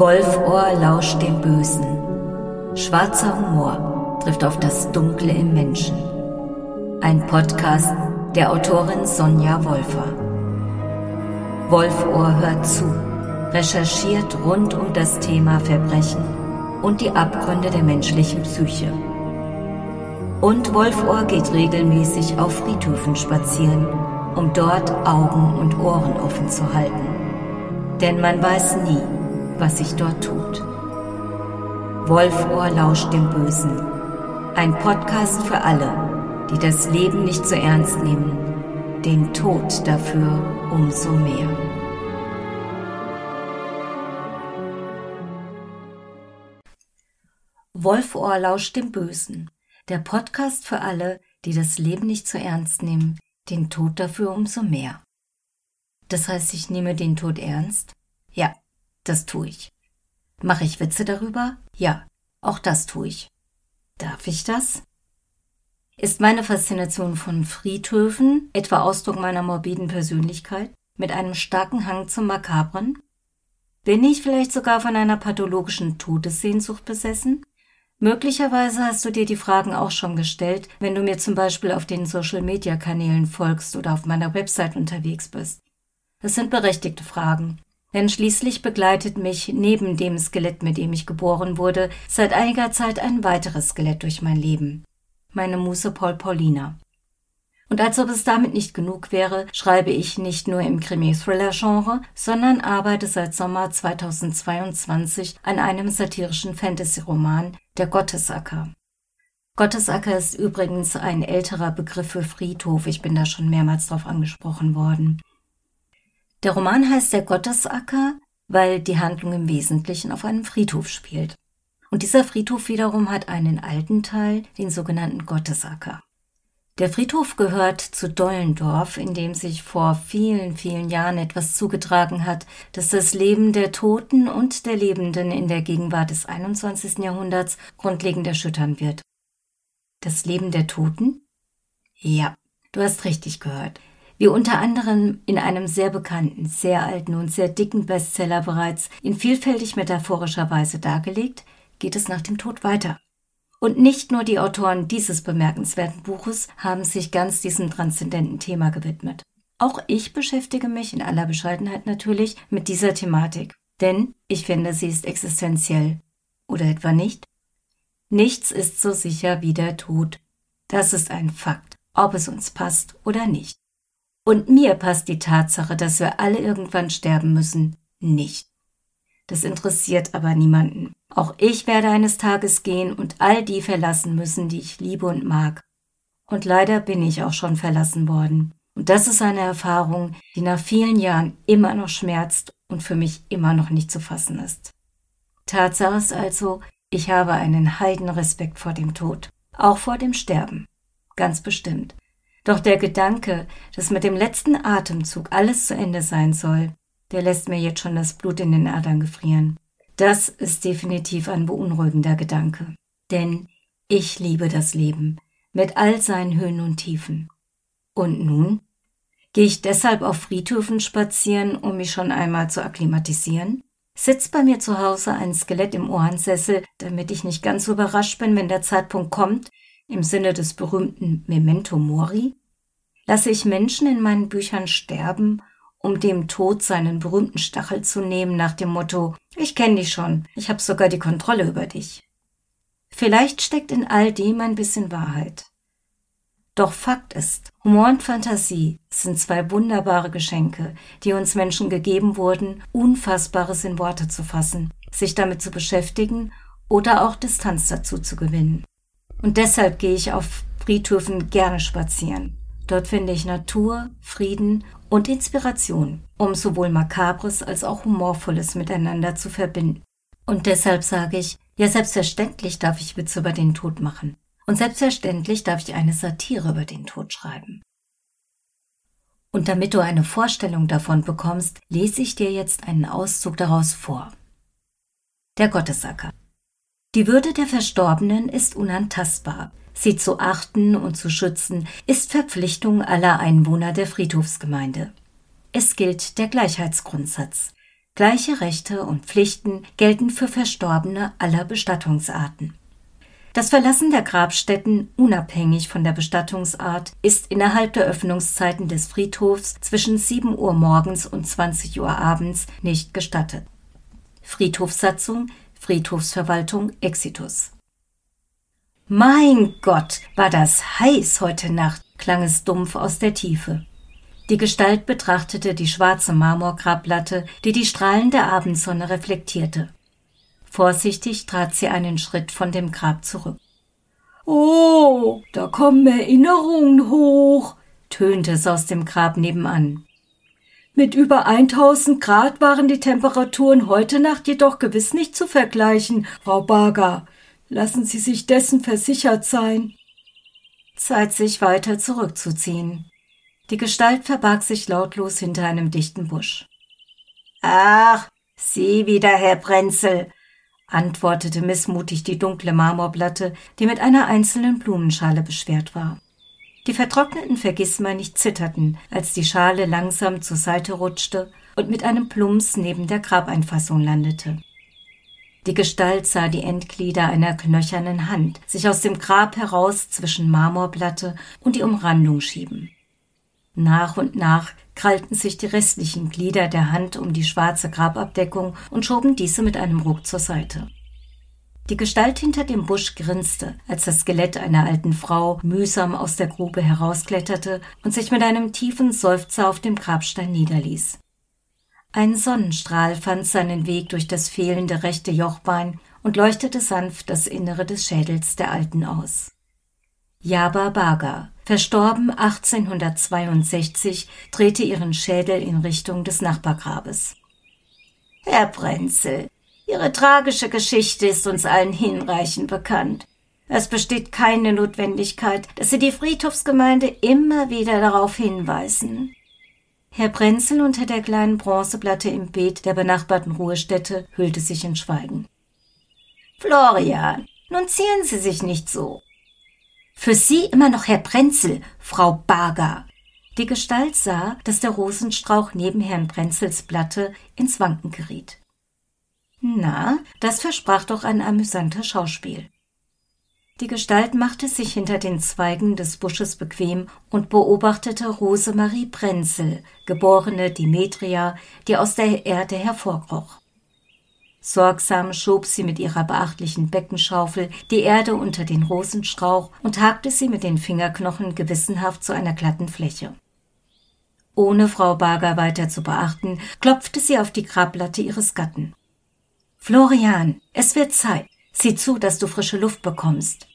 Wolfohr lauscht dem Bösen. Schwarzer Humor trifft auf das Dunkle im Menschen. Ein Podcast der Autorin Sonja Wolfer. Wolfohr hört zu, recherchiert rund um das Thema Verbrechen und die Abgründe der menschlichen Psyche. Und Wolfohr geht regelmäßig auf Friedhöfen spazieren, um dort Augen und Ohren offen zu halten. Denn man weiß nie, was sich dort tut. Wolfohr lauscht dem Bösen. Ein Podcast für alle, die das Leben nicht so ernst nehmen, den Tod dafür umso mehr. Wolfohr lauscht dem Bösen. Der Podcast für alle, die das Leben nicht so ernst nehmen, den Tod dafür umso mehr. Das heißt, ich nehme den Tod ernst? Ja, das tue ich. Mache ich Witze darüber? Ja, auch das tue ich. Darf ich das? Ist meine Faszination von Friedhöfen etwa Ausdruck meiner morbiden Persönlichkeit mit einem starken Hang zum Makabren? Bin ich vielleicht sogar von einer pathologischen Todessehnsucht besessen? Möglicherweise hast du dir die Fragen auch schon gestellt, wenn du mir zum Beispiel auf den Social-Media-Kanälen folgst oder auf meiner Website unterwegs bist. Das sind berechtigte Fragen, denn schließlich begleitet mich neben dem Skelett, mit dem ich geboren wurde, seit einiger Zeit ein weiteres Skelett durch mein Leben. Meine Muse Paul Paulina. Und als ob es damit nicht genug wäre, schreibe ich nicht nur im Krimi-Thriller-Genre, sondern arbeite seit Sommer 2022 an einem satirischen Fantasy-Roman, Der Gottesacker. Gottesacker ist übrigens ein älterer Begriff für Friedhof, ich bin da schon mehrmals drauf angesprochen worden. Der Roman heißt Der Gottesacker, weil die Handlung im Wesentlichen auf einem Friedhof spielt. Und dieser Friedhof wiederum hat einen alten Teil, den sogenannten Gottesacker. Der Friedhof gehört zu Dollendorf, in dem sich vor vielen, vielen Jahren etwas zugetragen hat, das das Leben der Toten und der Lebenden in der Gegenwart des 21. Jahrhunderts grundlegend erschüttern wird. Das Leben der Toten? Ja, du hast richtig gehört. Wie unter anderem in einem sehr bekannten, sehr alten und sehr dicken Bestseller bereits in vielfältig metaphorischer Weise dargelegt, geht es nach dem Tod weiter. Und nicht nur die Autoren dieses bemerkenswerten Buches haben sich ganz diesem transzendenten Thema gewidmet. Auch ich beschäftige mich in aller Bescheidenheit natürlich mit dieser Thematik, denn ich finde, sie ist existenziell. Oder etwa nicht? Nichts ist so sicher wie der Tod. Das ist ein Fakt, ob es uns passt oder nicht. Und mir passt die Tatsache, dass wir alle irgendwann sterben müssen, nicht. Das interessiert aber niemanden. Auch ich werde eines Tages gehen und all die verlassen müssen, die ich liebe und mag. Und leider bin ich auch schon verlassen worden. Und das ist eine Erfahrung, die nach vielen Jahren immer noch schmerzt und für mich immer noch nicht zu fassen ist. Tatsache ist also, ich habe einen Heidenrespekt vor dem Tod, auch vor dem Sterben. Ganz bestimmt. Doch der Gedanke, dass mit dem letzten Atemzug alles zu Ende sein soll, der lässt mir jetzt schon das Blut in den Adern gefrieren. Das ist definitiv ein beunruhigender Gedanke. Denn ich liebe das Leben mit all seinen Höhen und Tiefen. Und nun? Gehe ich deshalb auf Friedhöfen spazieren, um mich schon einmal zu akklimatisieren? Sitzt bei mir zu Hause ein Skelett im Ohrensessel, damit ich nicht ganz so überrascht bin, wenn der Zeitpunkt kommt, im Sinne des berühmten Memento Mori? Lasse ich Menschen in meinen Büchern sterben, um dem Tod seinen berühmten Stachel zu nehmen nach dem Motto Ich kenne dich schon, ich habe sogar die Kontrolle über dich. Vielleicht steckt in all dem ein bisschen Wahrheit. Doch Fakt ist, Humor und Fantasie sind zwei wunderbare Geschenke, die uns Menschen gegeben wurden, Unfassbares in Worte zu fassen, sich damit zu beschäftigen oder auch Distanz dazu zu gewinnen. Und deshalb gehe ich auf Friedhöfen gerne spazieren. Dort finde ich Natur, Frieden und Inspiration, um sowohl Makabres als auch Humorvolles miteinander zu verbinden. Und deshalb sage ich, ja selbstverständlich darf ich Witze über den Tod machen. Und selbstverständlich darf ich eine Satire über den Tod schreiben. Und damit du eine Vorstellung davon bekommst, lese ich dir jetzt einen Auszug daraus vor. Der Gottesacker. Die Würde der Verstorbenen ist unantastbar. Sie zu achten und zu schützen ist Verpflichtung aller Einwohner der Friedhofsgemeinde. Es gilt der Gleichheitsgrundsatz. Gleiche Rechte und Pflichten gelten für Verstorbene aller Bestattungsarten. Das Verlassen der Grabstätten, unabhängig von der Bestattungsart, ist innerhalb der Öffnungszeiten des Friedhofs zwischen 7 Uhr morgens und 20 Uhr abends nicht gestattet. Friedhofssatzung, Friedhofsverwaltung Exitus. Mein Gott, war das heiß heute Nacht, klang es dumpf aus der Tiefe. Die Gestalt betrachtete die schwarze Marmorgrabplatte, die die Strahlen der Abendsonne reflektierte. Vorsichtig trat sie einen Schritt von dem Grab zurück. Oh, da kommen Erinnerungen hoch, tönte es aus dem Grab nebenan. Mit über 1000 Grad waren die Temperaturen heute Nacht jedoch gewiss nicht zu vergleichen, Frau Barger. Lassen Sie sich dessen versichert sein. Zeit, sich weiter zurückzuziehen. Die Gestalt verbarg sich lautlos hinter einem dichten Busch. Ach, Sie wieder, Herr Brenzel, antwortete missmutig die dunkle Marmorplatte, die mit einer einzelnen Blumenschale beschwert war. Die vertrockneten Vergissmeinnicht zitterten, als die Schale langsam zur Seite rutschte und mit einem Plumps neben der Grabeinfassung landete. Die Gestalt sah die Endglieder einer knöchernen Hand sich aus dem Grab heraus zwischen Marmorplatte und die Umrandung schieben. Nach und nach krallten sich die restlichen Glieder der Hand um die schwarze Grababdeckung und schoben diese mit einem Ruck zur Seite. Die Gestalt hinter dem Busch grinste, als das Skelett einer alten Frau mühsam aus der Grube herauskletterte und sich mit einem tiefen Seufzer auf dem Grabstein niederließ. Ein Sonnenstrahl fand seinen Weg durch das fehlende rechte Jochbein und leuchtete sanft das Innere des Schädels der Alten aus. Jaba Baga, verstorben 1862, drehte ihren Schädel in Richtung des Nachbargrabes. Herr Prenzel, Ihre tragische Geschichte ist uns allen hinreichend bekannt. Es besteht keine Notwendigkeit, dass Sie die Friedhofsgemeinde immer wieder darauf hinweisen. Herr Prenzel unter der kleinen Bronzeplatte im Beet der benachbarten Ruhestätte hüllte sich in Schweigen. Florian, nun ziehen Sie sich nicht so. Für Sie immer noch Herr Prenzel, Frau Barger. Die Gestalt sah, dass der Rosenstrauch neben Herrn Prenzels Platte ins Wanken geriet. Na, das versprach doch ein amüsanter Schauspiel. Die Gestalt machte sich hinter den Zweigen des Busches bequem und beobachtete Rosemarie Prenzel, geborene Demetria, die aus der Erde hervorkroch. Sorgsam schob sie mit ihrer beachtlichen Beckenschaufel die Erde unter den Rosenstrauch und hakte sie mit den Fingerknochen gewissenhaft zu einer glatten Fläche. Ohne Frau Barger weiter zu beachten, klopfte sie auf die Grablatte ihres Gatten. Florian, es wird Zeit. Sieh zu, dass du frische Luft bekommst.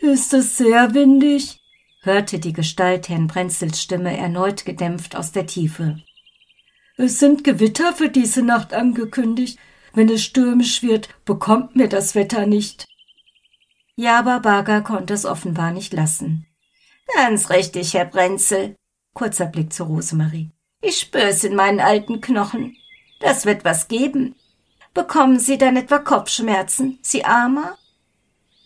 Ist es sehr windig? hörte die Gestalt Herrn Brenzels Stimme erneut gedämpft aus der Tiefe. Es sind Gewitter für diese Nacht angekündigt. Wenn es stürmisch wird, bekommt mir das Wetter nicht. Ja, aber Baga konnte es offenbar nicht lassen. Ganz richtig, Herr Brenzel. Kurzer Blick zu Rosemarie. Ich spür's in meinen alten Knochen. Das wird was geben. Bekommen Sie dann etwa Kopfschmerzen, Sie Armer?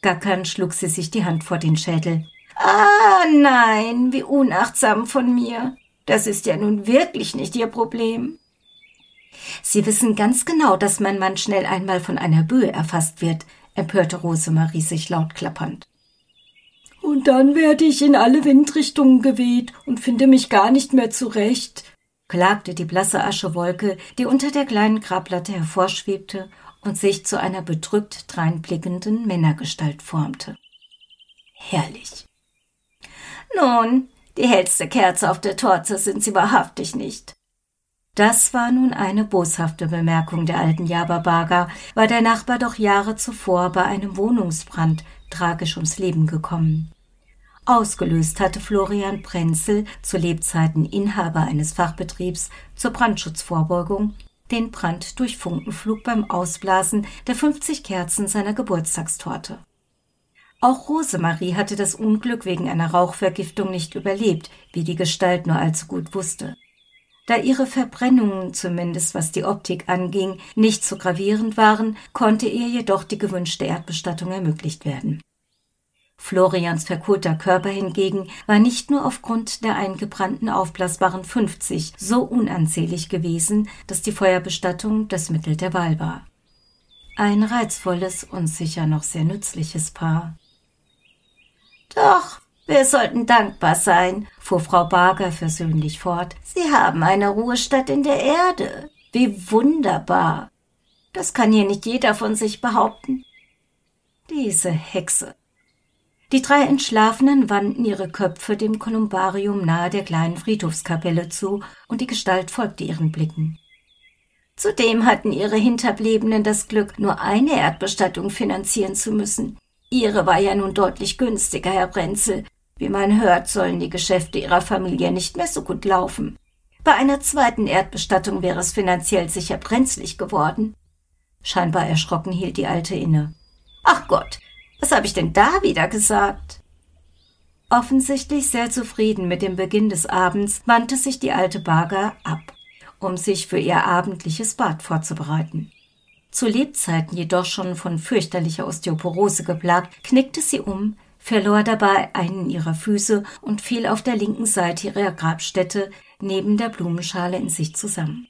Gackern schlug sie sich die Hand vor den Schädel. Ah, nein, wie unachtsam von mir. Das ist ja nun wirklich nicht Ihr Problem. Sie wissen ganz genau, dass mein Mann schnell einmal von einer Böe erfasst wird, empörte Rosemarie sich laut klappernd. Und dann werde ich in alle Windrichtungen geweht und finde mich gar nicht mehr zurecht, klagte die blasse Aschewolke, die unter der kleinen Grabplatte hervorschwebte und sich zu einer bedrückt dreinblickenden Männergestalt formte. Herrlich. Nun, die hellste Kerze auf der Torte sind sie wahrhaftig nicht. Das war nun eine boshafte Bemerkung der alten Jaberbaga, war der Nachbar doch Jahre zuvor bei einem Wohnungsbrand tragisch ums Leben gekommen. Ausgelöst hatte Florian Prenzel, zu Lebzeiten Inhaber eines Fachbetriebs zur Brandschutzvorbeugung, den Brand durch Funkenflug beim Ausblasen der 50 Kerzen seiner Geburtstagstorte. Auch Rosemarie hatte das Unglück wegen einer Rauchvergiftung nicht überlebt, wie die Gestalt nur allzu gut wusste. Da ihre Verbrennungen, zumindest was die Optik anging, nicht so gravierend waren, konnte ihr jedoch die gewünschte Erdbestattung ermöglicht werden. Florians verkohlter Körper hingegen war nicht nur aufgrund der eingebrannten aufblasbaren 50 so unansehnlich gewesen, dass die Feuerbestattung das Mittel der Wahl war. Ein reizvolles und sicher noch sehr nützliches Paar. Doch, wir sollten dankbar sein, fuhr Frau Barger versöhnlich fort. Sie haben eine Ruhestatt in der Erde. Wie wunderbar. Das kann hier nicht jeder von sich behaupten. Diese Hexe. Die drei Entschlafenen wandten ihre Köpfe dem Kolumbarium nahe der kleinen Friedhofskapelle zu, und die Gestalt folgte ihren Blicken. Zudem hatten ihre Hinterbliebenen das Glück, nur eine Erdbestattung finanzieren zu müssen. Ihre war ja nun deutlich günstiger, Herr Brenzel. Wie man hört, sollen die Geschäfte ihrer Familie nicht mehr so gut laufen. Bei einer zweiten Erdbestattung wäre es finanziell sicher brenzlig geworden. Scheinbar erschrocken hielt die Alte inne. Ach Gott, was habe ich denn da wieder gesagt? Offensichtlich sehr zufrieden mit dem Beginn des Abends wandte sich die alte Barger ab, um sich für ihr abendliches Bad vorzubereiten. Zu Lebzeiten jedoch schon von fürchterlicher Osteoporose geplagt, knickte sie um, verlor dabei einen ihrer Füße und fiel auf der linken Seite ihrer Grabstätte neben der Blumenschale in sich zusammen.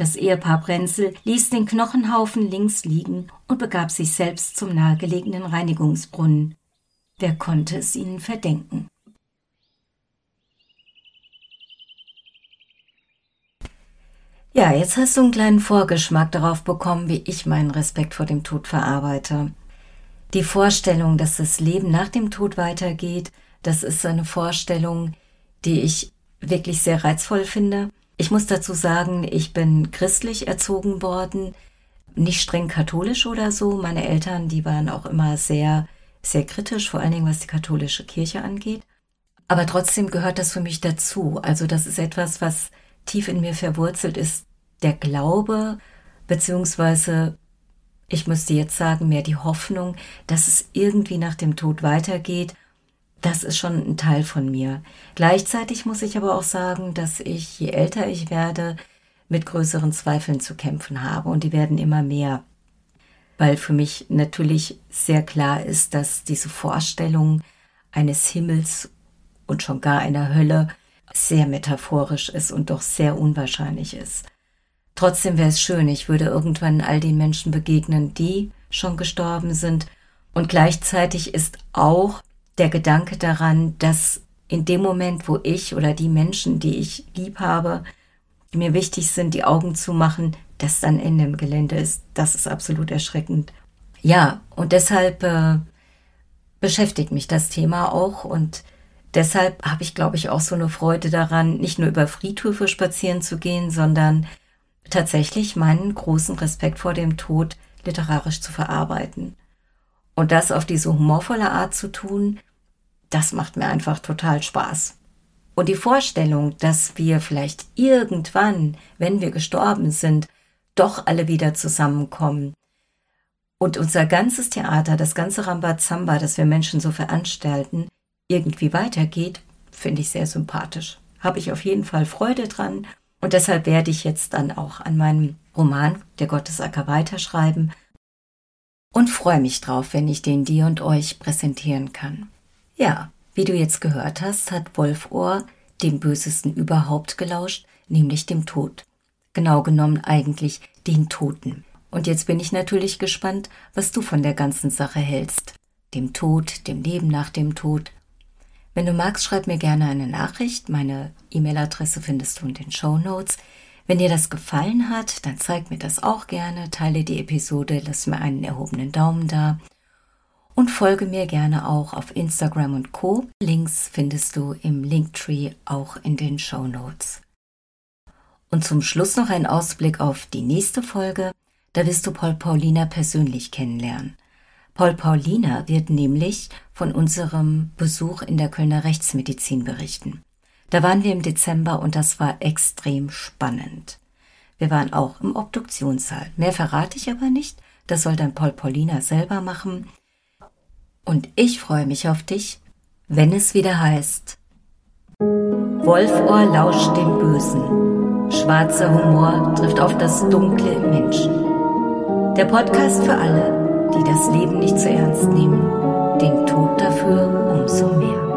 Das Ehepaar Brenzel ließ den Knochenhaufen links liegen und begab sich selbst zum nahegelegenen Reinigungsbrunnen. Wer konnte es ihnen verdenken? Ja, jetzt hast du einen kleinen Vorgeschmack darauf bekommen, wie ich meinen Respekt vor dem Tod verarbeite. Die Vorstellung, dass das Leben nach dem Tod weitergeht, das ist eine Vorstellung, die ich wirklich sehr reizvoll finde. Ich muss dazu sagen, ich bin christlich erzogen worden, nicht streng katholisch oder so. Meine Eltern, die waren auch immer sehr, sehr kritisch, vor allen Dingen was die katholische Kirche angeht. Aber trotzdem gehört das für mich dazu. Also das ist etwas, was tief in mir verwurzelt ist. Der Glaube, beziehungsweise ich müsste jetzt sagen, mehr die Hoffnung, dass es irgendwie nach dem Tod weitergeht das ist schon ein Teil von mir. Gleichzeitig muss ich aber auch sagen, dass ich, je älter ich werde, mit größeren Zweifeln zu kämpfen habe und die werden immer mehr. Weil für mich natürlich sehr klar ist, dass diese Vorstellung eines Himmels und schon gar einer Hölle sehr metaphorisch ist und doch sehr unwahrscheinlich ist. Trotzdem wäre es schön, ich würde irgendwann all den Menschen begegnen, die schon gestorben sind. Und gleichzeitig ist auch der Gedanke daran, dass in dem Moment, wo ich oder die Menschen, die ich lieb habe, mir wichtig sind, die Augen zu machen, dass dann Ende im Gelände ist, das ist absolut erschreckend. Ja, und deshalb äh, beschäftigt mich das Thema auch und deshalb habe ich, glaube ich, auch so eine Freude daran, nicht nur über Friedhöfe spazieren zu gehen, sondern tatsächlich meinen großen Respekt vor dem Tod literarisch zu verarbeiten. Und das auf diese humorvolle Art zu tun, das macht mir einfach total Spaß. Und die Vorstellung, dass wir vielleicht irgendwann, wenn wir gestorben sind, doch alle wieder zusammenkommen und unser ganzes Theater, das ganze Rambazamba, das wir Menschen so veranstalten, irgendwie weitergeht, finde ich sehr sympathisch. Habe ich auf jeden Fall Freude dran und deshalb werde ich jetzt dann auch an meinem Roman Der Gottesacker weiterschreiben und freue mich drauf, wenn ich den dir und euch präsentieren kann. Ja, wie du jetzt gehört hast, hat Wolfohr dem Bösesten überhaupt gelauscht, nämlich dem Tod. Genau genommen eigentlich den Toten. Und jetzt bin ich natürlich gespannt, was du von der ganzen Sache hältst. Dem Tod, dem Leben nach dem Tod. Wenn du magst, schreib mir gerne eine Nachricht. Meine E-Mail-Adresse findest du in den Show Notes. Wenn dir das gefallen hat, dann zeig mir das auch gerne, teile die Episode, lass mir einen erhobenen Daumen da und folge mir gerne auch auf Instagram und Co. Links findest du im Linktree auch in den Show Notes. Und zum Schluss noch ein Ausblick auf die nächste Folge. Da wirst du Paul Paulina persönlich kennenlernen. Paul Paulina wird nämlich von unserem Besuch in der Kölner Rechtsmedizin berichten. Da waren wir im Dezember und das war extrem spannend. Wir waren auch im Obduktionssaal. Mehr verrate ich aber nicht. Das soll dann Paul Paulina selber machen. Und ich freue mich auf dich, wenn es wieder heißt. Wolfohr lauscht dem Bösen. Schwarzer Humor trifft auf das Dunkle im Menschen. Der Podcast für alle, die das Leben nicht zu ernst nehmen, den Tod dafür umso mehr.